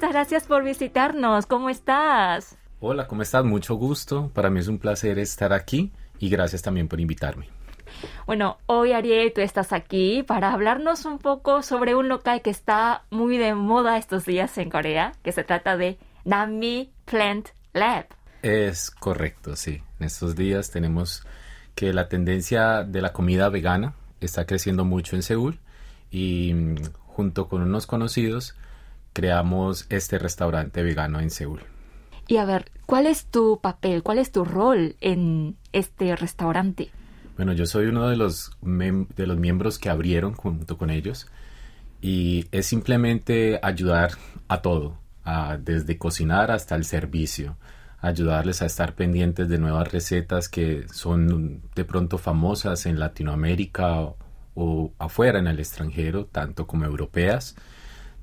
muchas gracias por visitarnos. ¿Cómo estás? Hola, ¿cómo estás? Mucho gusto. Para mí es un placer estar aquí y gracias también por invitarme. Bueno, hoy Ariel, tú estás aquí para hablarnos un poco sobre un local que está muy de moda estos días en Corea, que se trata de Nami Plant Lab. Es correcto, sí. En estos días tenemos que la tendencia de la comida vegana está creciendo mucho en Seúl y mm, junto con unos conocidos creamos este restaurante vegano en Seúl. Y a ver, ¿cuál es tu papel, cuál es tu rol en este restaurante? Bueno, yo soy uno de los, de los miembros que abrieron junto con ellos y es simplemente ayudar a todo, desde cocinar hasta el servicio, ayudarles a estar pendientes de nuevas recetas que son de pronto famosas en Latinoamérica o afuera en el extranjero, tanto como europeas,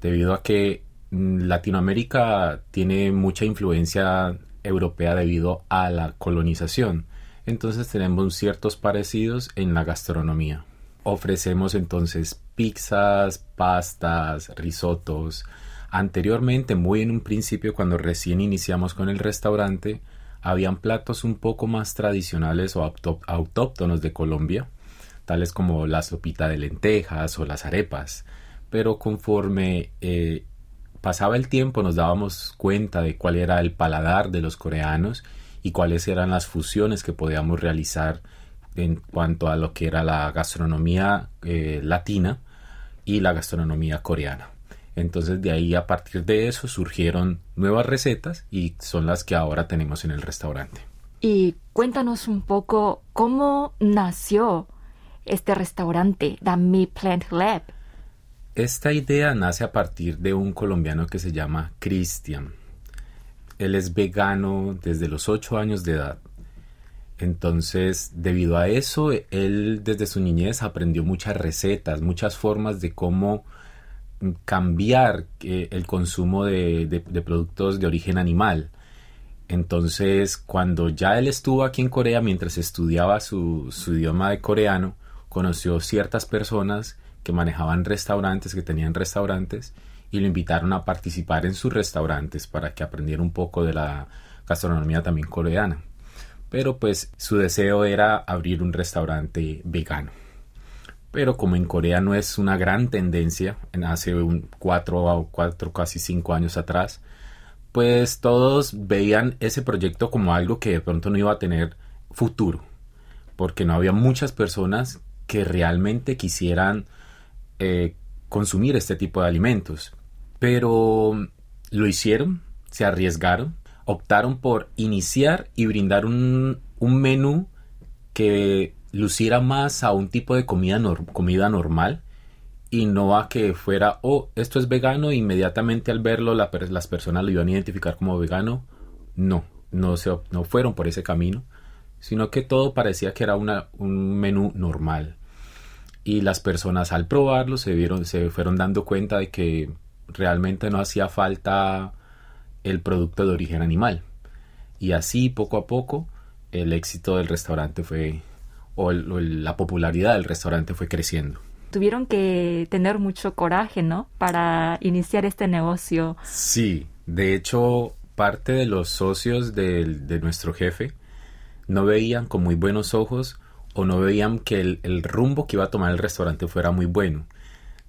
debido a que mm, Latinoamérica tiene mucha influencia europea debido a la colonización. Entonces tenemos ciertos parecidos en la gastronomía. Ofrecemos entonces pizzas, pastas, risotos. Anteriormente, muy en un principio, cuando recién iniciamos con el restaurante, habían platos un poco más tradicionales o autóctonos de Colombia, tales como la sopita de lentejas o las arepas, pero conforme eh, pasaba el tiempo nos dábamos cuenta de cuál era el paladar de los coreanos y cuáles eran las fusiones que podíamos realizar en cuanto a lo que era la gastronomía eh, latina y la gastronomía coreana. Entonces de ahí a partir de eso surgieron nuevas recetas y son las que ahora tenemos en el restaurante. Y cuéntanos un poco cómo nació este restaurante, The Me Plant Lab? Esta idea nace a partir de un colombiano que se llama Cristian. Él es vegano desde los 8 años de edad. Entonces, debido a eso, él desde su niñez aprendió muchas recetas, muchas formas de cómo cambiar eh, el consumo de, productos de origen animal. Entonces, cuando ya él estuvo aquí en Corea mientras estudiaba su idioma de coreano, conoció ciertas personas que manejaban restaurantes, que tenían restaurantes, y lo invitaron a participar en sus restaurantes para que aprendiera un poco de la gastronomía también coreana. Pero pues su deseo era abrir un restaurante vegano. Pero como en Corea no es una gran tendencia, en hace un cuatro o cuatro, casi cinco años atrás, pues todos veían ese proyecto como algo que de pronto no iba a tener futuro, porque no había muchas personas que realmente quisieran eh, consumir este tipo de alimentos. Pero lo hicieron, se arriesgaron, optaron por iniciar y brindar un, menú que luciera más a un tipo de comida, normal y no a que fuera, oh, esto es vegano, inmediatamente al verlo las personas lo iban a identificar como vegano. No, no, se, no fueron por ese camino, sino que todo parecía que era un menú normal y las personas al probarlo se vieron se fueron dando cuenta de que realmente no hacía falta el producto de origen animal. Y así poco a poco el éxito del restaurante fue o, la popularidad del restaurante fue creciendo. Tuvieron que tener mucho coraje no para iniciar este negocio. Sí de hecho parte de los socios de nuestro jefe no veían con muy buenos ojos o no veían que el, rumbo que iba a tomar el restaurante fuera muy bueno.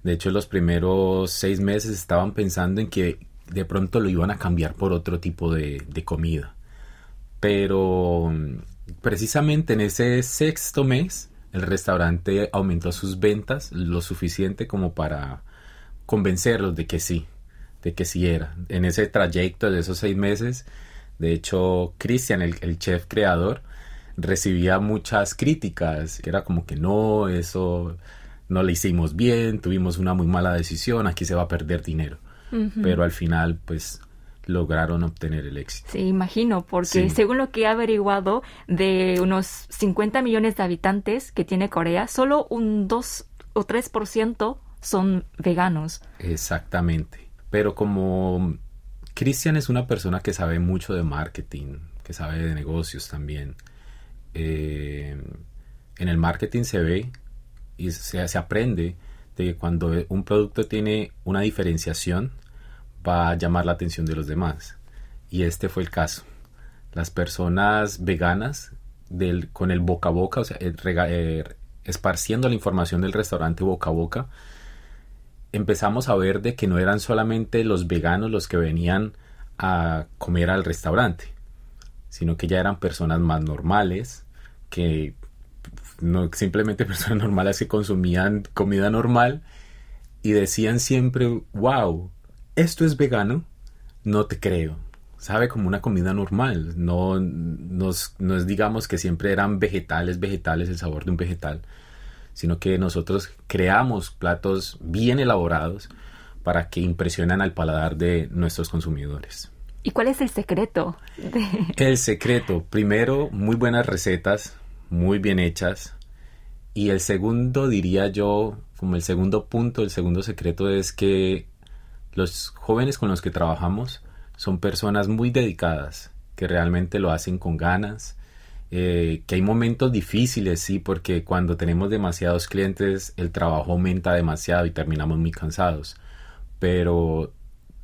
De hecho, los primeros seis meses estaban pensando en que de pronto lo iban a cambiar por otro tipo de, comida. Pero precisamente en ese sexto mes, el restaurante aumentó sus ventas lo suficiente como para convencerlos de que sí, de que sí era. En ese trayecto de esos seis meses, de hecho, Christian, el chef creador, recibía muchas críticas, que era como que no, eso no le hicimos bien, tuvimos una muy mala decisión, aquí se va a perder dinero. Pero al final, pues lograron obtener el éxito. Sí, imagino, porque según lo que he averiguado, de unos 50 millones de habitantes que tiene Corea, solo un 2 o 3% son veganos. Exactamente. Pero como Cristian es una persona que sabe mucho de marketing, que sabe de negocios también, eh, en el marketing se ve y se, se aprende de que cuando un producto tiene una diferenciación, va a llamar la atención de los demás. Y este fue el caso. Las personas veganas con el boca a boca, o eh, esparciendo la información del restaurante boca a boca, empezamos a ver de que no eran solamente los veganos los que venían a comer al restaurante, sino que ya eran personas más normales, que no simplemente personas normales que consumían comida normal y decían siempre, wow, esto es vegano, no te creo. Sabe como una comida normal, no, no es digamos que siempre eran vegetales, vegetales, el sabor de un vegetal, sino que nosotros creamos platos bien elaborados para que impresionen al paladar de nuestros consumidores. ¿Y cuál es el secreto? El secreto, primero, muy buenas recetas, muy bien hechas. Y el segundo, diría yo, como el segundo punto, el segundo secreto es que los jóvenes con los que trabajamos son personas muy dedicadas, que realmente lo hacen con ganas, eh, que hay momentos difíciles, sí, porque cuando tenemos demasiados clientes el trabajo aumenta demasiado y terminamos muy cansados. Pero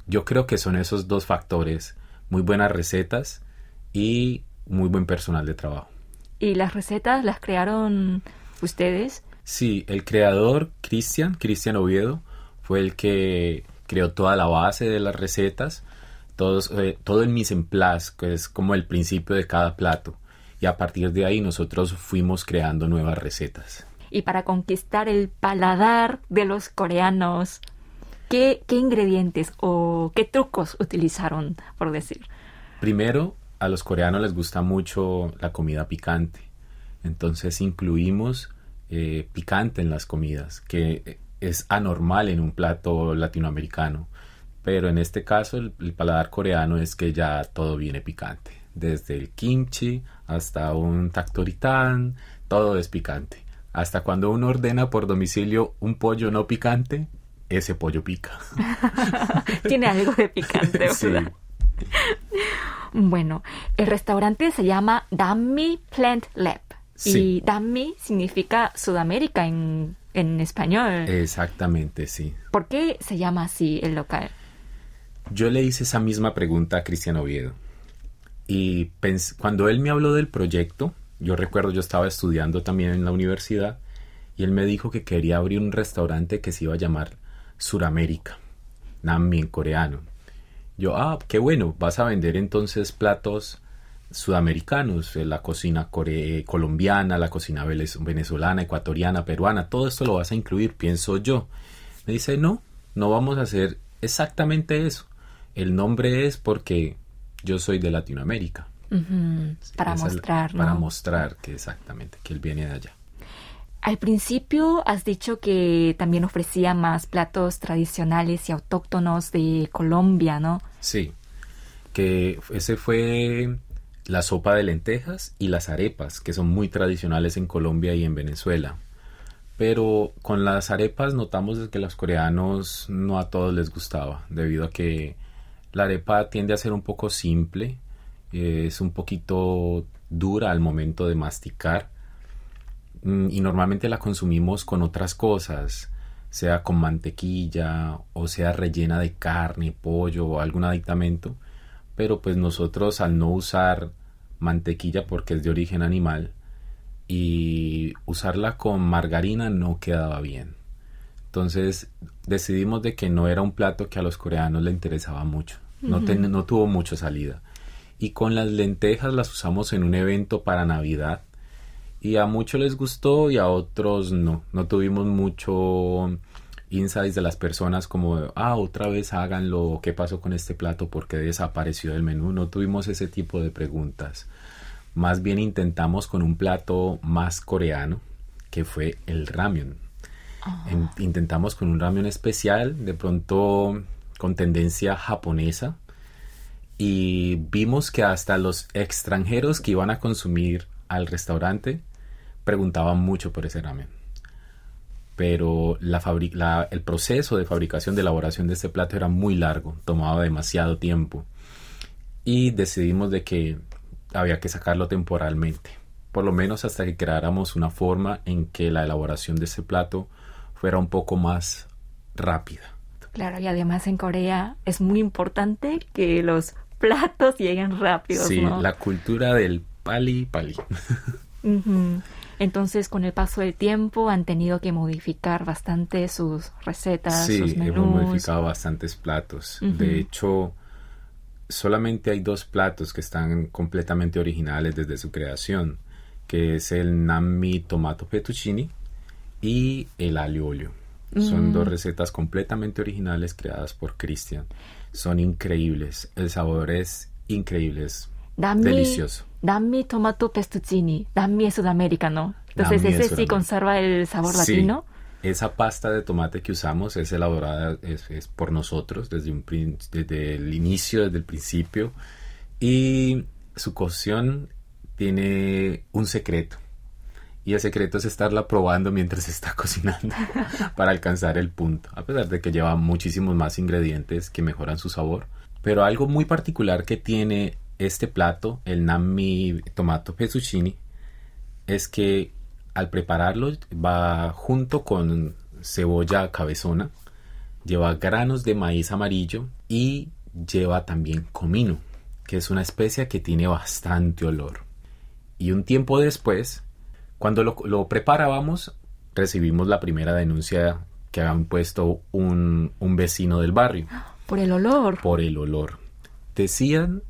yo creo que son esos dos factores, muy buenas recetas y muy buen personal de trabajo. ¿Y las recetas las crearon ustedes? Sí, el creador, Cristian, Cristian Oviedo, fue el que creó toda la base de las recetas, todos, eh, todo el mise en place, que es como el principio de cada plato. Y a partir de ahí nosotros fuimos creando nuevas recetas. Y para conquistar el paladar de los coreanos, ¿qué, ingredientes o qué trucos utilizaron, por decir? Primero, a los coreanos les gusta mucho la comida picante. Entonces incluimos eh, picante en las comidas, que es anormal en un plato latinoamericano. Pero en este caso el, paladar coreano es que ya todo viene picante. Desde el kimchi hasta un taktoritan, todo es picante. Hasta cuando uno ordena por domicilio un pollo no picante, ese pollo pica. Tiene algo de picante, ¿verdad? Bueno, el restaurante se llama Dammi Plant Lab. Y Dammi significa Sudamérica en, en español. Exactamente, sí. ¿Por qué se llama así el local? Yo le hice esa misma pregunta a Cristian Oviedo. Y cuando él me habló del proyecto, yo recuerdo yo estaba estudiando también en la universidad y él me dijo que quería abrir un restaurante que se iba a llamar Suramérica, Nammi en coreano. Yo, ah, qué bueno, vas a vender entonces platos sudamericanos, eh, la cocina colombiana, la cocina venezolana, ecuatoriana, peruana, todo esto lo vas a incluir, pienso yo. Me dice, no, no vamos a hacer exactamente eso. El nombre es porque yo soy de Latinoamérica. Para mostrar. Para mostrar que exactamente, que él viene de allá. Al principio has dicho que también ofrecía más platos tradicionales y autóctonos de Colombia, ¿no? Sí, que ese fue la sopa de lentejas y las arepas, que son muy tradicionales en Colombia y en Venezuela. Pero con las arepas notamos que los coreanos no a todos les gustaba, debido a que la arepa tiende a ser un poco simple, es un poquito dura al momento de masticar y normalmente la consumimos con otras cosas, sea con mantequilla o sea rellena de carne, pollo o algún aditamento pero pues nosotros al no usar mantequilla porque es de origen animal y usarla con margarina no quedaba bien. Entonces decidimos de que no era un plato que a los coreanos le interesaba mucho, no, no tuvo mucha salida. Y con las lentejas las usamos en un evento para Navidad y a muchos les gustó y a otros no, no tuvimos mucho insights de las personas como, ah, otra vez háganlo, ¿qué pasó con este plato? ¿Por qué desapareció del menú? No tuvimos ese tipo de preguntas. Más bien intentamos con un plato más coreano, que fue el ramen. Ah. intentamos con un ramen especial, de pronto con tendencia japonesa, y vimos que hasta los extranjeros que iban a consumir al restaurante preguntaban mucho por ese ramen pero la, el proceso de fabricación, de elaboración de este plato era muy largo, tomaba demasiado tiempo y decidimos de que había que sacarlo temporalmente, por lo menos hasta que creáramos una forma en que la elaboración de ese plato fuera un poco más rápida, Claro, y además en Corea es muy importante que los platos lleguen rápidos. Sí, ¿no? la cultura del pali pali. Ujú. Entonces, con el paso del tiempo han tenido que modificar bastante sus recetas, Sí, sus menús. hemos modificado bastantes platos. De hecho, solamente hay dos platos que están completamente originales desde su creación, que es el nami tomato fettuccine y el alio olio. Son dos recetas completamente originales creadas por Christian. Son increíbles. El sabor es increíble. Es Dammi, delicioso. Dammi tomato pestuccini. Dammi es sudamericano. Entonces, Dammi es ese sí sudamericano. conserva el sabor Sí, latino. Esa pasta de tomate que usamos es elaborada es, es por nosotros desde, un, desde el inicio, desde el principio. Y su cocción tiene un secreto. Y el secreto es estarla probando mientras se está cocinando para alcanzar el punto. A pesar de que lleva muchísimos más ingredientes que mejoran su sabor. Pero algo muy particular que tiene este plato, el nami tomato fettuccine, es que al prepararlo va junto con cebolla cabezona, lleva granos de maíz amarillo y lleva también comino, que es una especia que tiene bastante olor. Y un tiempo después, cuando lo, lo preparábamos, recibimos la primera denuncia que habían puesto un, un vecino del barrio Por el olor. por el olor. Decían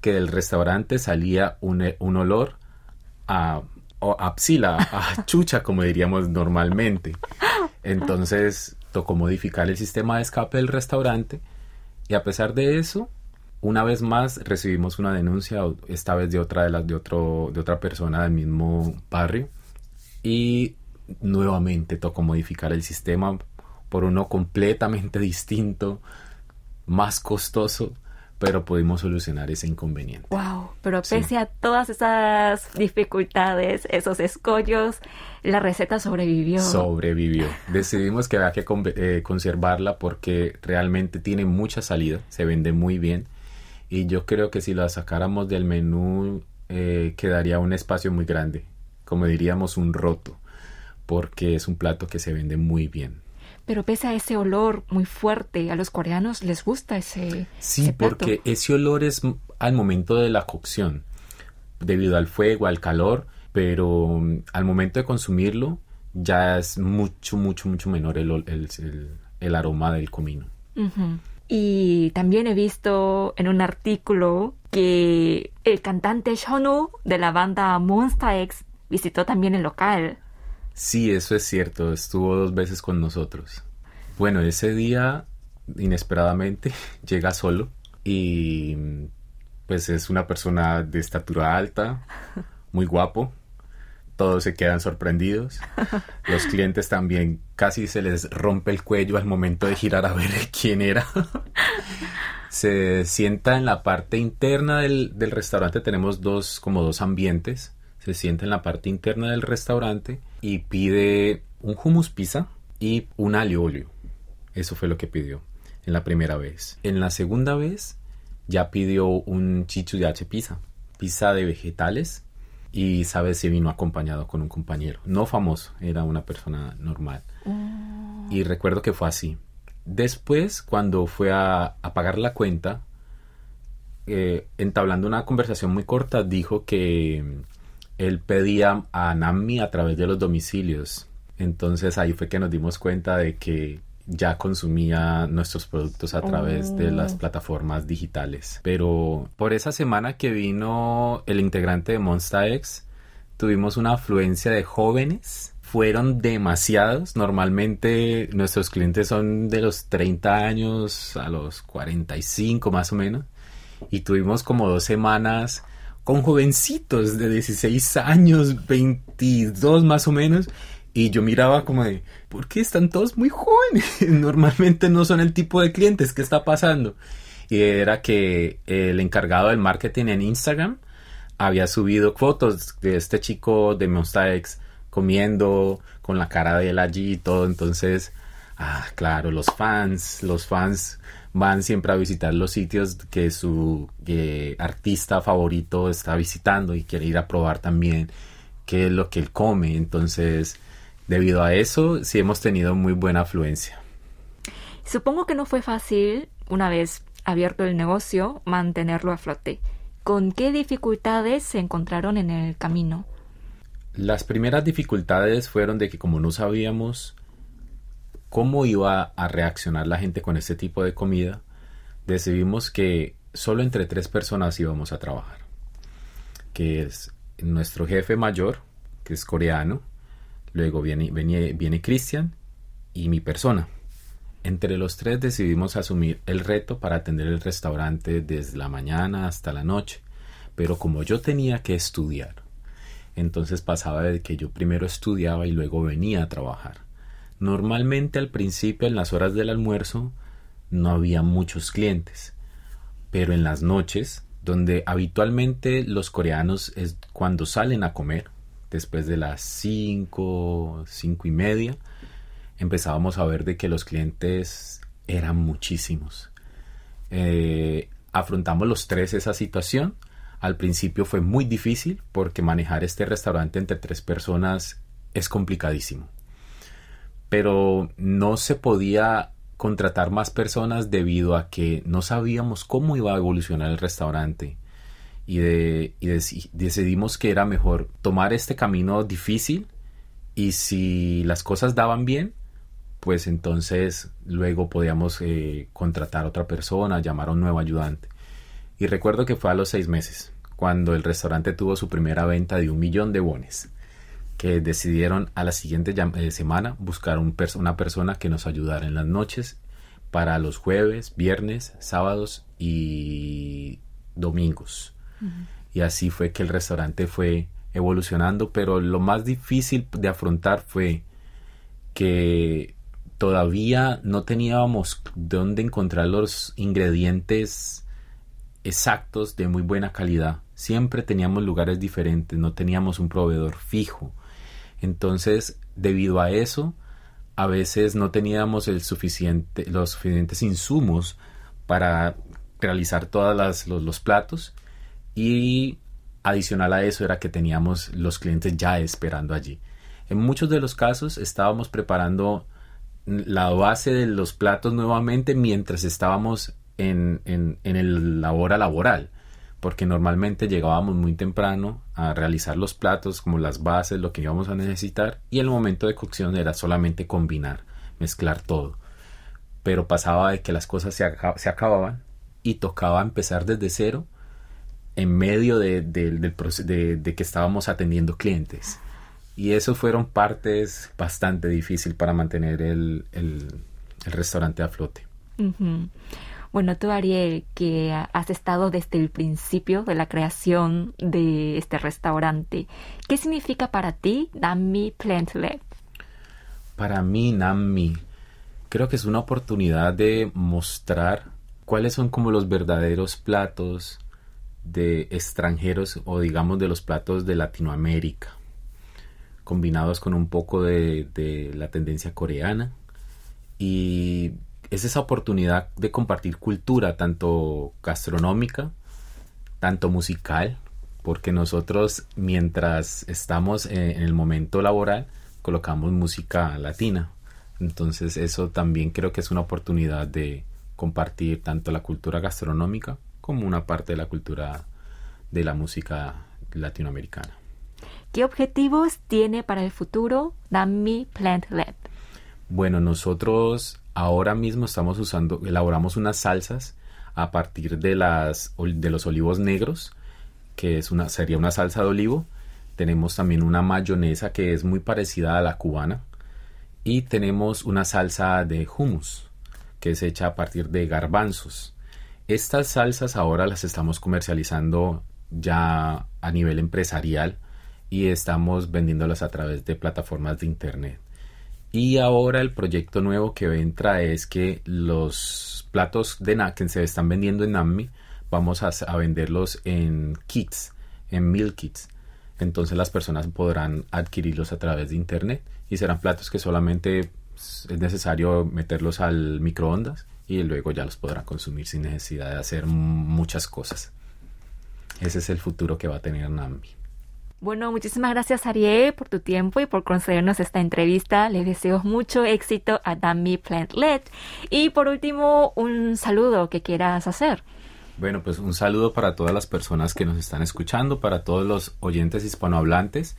que del restaurante salía un, un olor a, a psila, a chucha, como diríamos normalmente. Entonces tocó modificar el sistema de escape del restaurante y a pesar de eso, una vez más recibimos una denuncia, esta vez de otra de las de otro de otra persona del mismo barrio y nuevamente tocó modificar el sistema por uno completamente distinto, más costoso, pero pudimos solucionar ese inconveniente. Wow, pero Sí. pese a todas esas dificultades, esos escollos, la receta sobrevivió. Sobrevivió. Decidimos que había que eh, conservarla porque realmente tiene mucha salida, se vende muy bien y yo creo que si la sacáramos del menú eh, quedaría un espacio muy grande, como diríamos un roto, porque es un plato que se vende muy bien. Pero pese a ese olor muy fuerte, a los coreanos les gusta ese, Sí, ese plato. porque ese olor es al momento de la cocción, debido al fuego, al calor, pero mm, al momento de consumirlo ya es mucho, mucho, mucho menor el, el- el- el aroma del comino. Y también he visto en un artículo que el cantante Shonu de la banda Monsta X visitó también el local. Sí, eso es cierto, estuvo dos veces con nosotros. Bueno, ese día, inesperadamente, llega solo y pues es una persona de estatura alta, muy guapo. Todos se quedan sorprendidos. Los clientes también casi se les rompe el cuello al momento de girar a ver quién era. Se sienta en la parte interna del, del restaurante. Tenemos dos, como dos ambientes. Se sienta en la parte interna del restaurante y pide un hummus pizza y un alio olio. Eso fue lo que pidió en la primera vez. En la segunda vez ya pidió un chichu de H pizza. Pizza de vegetales y sabes si vino acompañado con un compañero. No famoso, era una persona normal. Y recuerdo que fue así. Después, cuando fue a, a pagar la cuenta, eh, entablando una conversación muy corta, dijo que mm, él pedía a Nami a través de los domicilios. Entonces ahí fue que nos dimos cuenta de que ya consumía nuestros productos a través de las Oh. plataformas digitales. Pero por esa semana que vino el integrante de Monsta X, tuvimos una afluencia de jóvenes. Fueron demasiados. Normalmente nuestros clientes son de los 30 años a los 45 más o menos. Y tuvimos como dos semanas con jovencitos de 16 años, 22 más o menos. Y yo miraba como de, ¿por qué están todos muy jóvenes? Normalmente no son el tipo de clientes, ¿qué está pasando? Y era que el encargado del marketing en Instagram había subido fotos de este chico de Monsta comiendo con la cara de él allí y todo. Entonces, ah, claro, los fans, los fans van siempre a visitar los sitios que su eh, artista favorito está visitando y quiere ir a probar también qué es lo que él come. Entonces, debido a eso, sí hemos tenido muy buena afluencia. Supongo que no fue fácil, una vez abierto el negocio, mantenerlo a flote. ¿Con qué dificultades se encontraron en el camino? Las primeras dificultades fueron de que como no sabíamos cómo iba a reaccionar la gente con este tipo de comida, decidimos que solo entre tres personas íbamos a trabajar. Que es nuestro jefe mayor, que es coreano, luego viene, viene, viene Christian y mi persona. Entre los tres decidimos asumir el reto para atender el restaurante desde la mañana hasta la noche, pero como yo tenía que estudiar, entonces pasaba de que yo primero estudiaba y luego venía a trabajar. Normalmente al principio en las horas del almuerzo no había muchos clientes, pero en las noches, donde habitualmente los coreanos es cuando salen a comer, después de las 5, cinco y media, empezábamos a ver de que los clientes eran muchísimos. Eh, afrontamos los tres esa situación. Al principio fue muy difícil porque manejar este restaurante entre tres personas es complicadísimo. Pero no se podía contratar más personas debido a que no sabíamos cómo iba a evolucionar el restaurante. Y, de, y decidimos que era mejor tomar este camino difícil y si las cosas daban bien, pues entonces luego podíamos eh, contratar a otra persona, llamar a un nuevo ayudante. Y recuerdo que fue a los seis meses, cuando el restaurante tuvo su primera venta de un millón de bones, que decidieron a la siguiente eh, semana buscar un una persona que nos ayudara en las noches para los jueves, viernes, sábados y domingos. Y así fue que el restaurante fue evolucionando, pero lo más difícil de afrontar fue que todavía no teníamos dónde encontrar los ingredientes exactos de muy buena calidad. Siempre teníamos lugares diferentes, no teníamos un proveedor fijo. Entonces, debido a eso, a veces no teníamos el suficiente, los suficientes insumos para realizar todos los, los platos y adicional a eso era que teníamos los clientes ya esperando allí. En muchos de los casos estábamos preparando la base de los platos nuevamente mientras estábamos en, en, en la hora laboral porque normalmente llegábamos muy temprano realizar los platos como las bases, lo que íbamos a necesitar y el momento de cocción era solamente combinar, mezclar todo. Pero pasaba de que las cosas se, acababan y tocaba empezar desde cero en medio de, de, de que estábamos atendiendo clientes. Y eso fueron partes bastante difíciles para mantener el, el, restaurante a flote. Bueno, tú, Ariel, que has estado desde el principio de la creación de este restaurante, ¿qué significa para ti Nammi Plant Lab? Para mí, Nammi, creo que es una oportunidad de mostrar cuáles son como los verdaderos platos de extranjeros o digamos de los platos de Latinoamérica combinados con un poco de, la tendencia coreana. Y es esa oportunidad de compartir cultura, tanto gastronómica, tanto musical, porque nosotros mientras estamos en el momento laboral colocamos música latina. Entonces eso también creo que es una oportunidad de compartir tanto la cultura gastronómica como una parte de la cultura de la música latinoamericana. ¿Qué objetivos tiene para el futuro Nammi Plant Lab? Bueno, nosotros ahora mismo estamos usando, elaboramos unas salsas a partir de, las, de los olivos negros, que es una, sería una salsa de olivo. Tenemos también una mayonesa que es muy parecida a la cubana. Y tenemos una salsa de hummus, que es hecha a partir de garbanzos. Estas salsas ahora las estamos comercializando ya a nivel empresarial y estamos vendiéndolas a través de plataformas de internet. Y ahora el proyecto nuevo que entra es que los platos de que se están vendiendo en Nammi vamos a, venderlos en kits, en meal kits. Entonces las personas podrán adquirirlos a través de internet y serán platos que solamente es necesario meterlos al microondas y luego ya los podrán consumir sin necesidad de hacer muchas cosas. Ese es el futuro que va a tener Nambi. Bueno, muchísimas gracias Ariel por tu tiempo y por concedernos esta entrevista. Les deseo mucho éxito a Dami Plantlet. Y por último, un saludo que quieras hacer. Bueno, pues un saludo para todas las personas que nos están escuchando, para todos los oyentes hispanohablantes,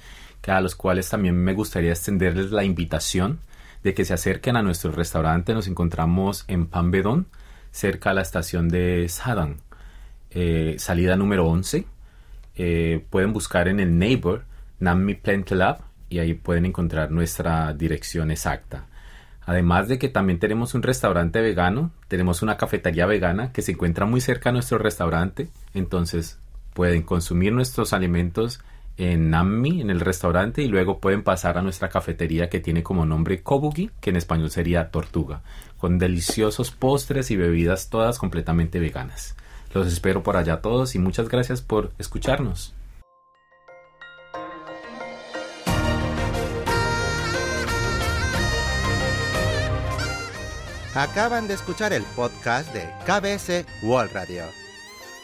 a los cuales también me gustaría extenderles la invitación de que se acerquen a nuestro restaurante. Nos encontramos en Pambedón, cerca a la estación de Sadan, eh, salida número 11 eh, pueden buscar en el Neighbor Nammi Plant Lab y ahí pueden encontrar nuestra dirección exacta. Además de que también tenemos un restaurante vegano, tenemos una cafetería vegana que se encuentra muy cerca a nuestro restaurante, entonces pueden consumir nuestros alimentos en Nammi, en el restaurante, y luego pueden pasar a nuestra cafetería que tiene como nombre Kobugi, que en español sería tortuga, con deliciosos postres y bebidas todas completamente veganas. Los espero por allá todos y muchas gracias por escucharnos. Acaban de escuchar el podcast de KBS World Radio.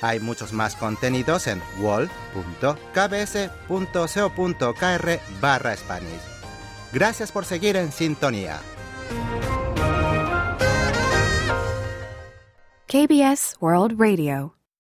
Hay muchos más contenidos en wall.kbs.co.kr barra Spanish. Gracias por seguir en sintonía. KBS World Radio.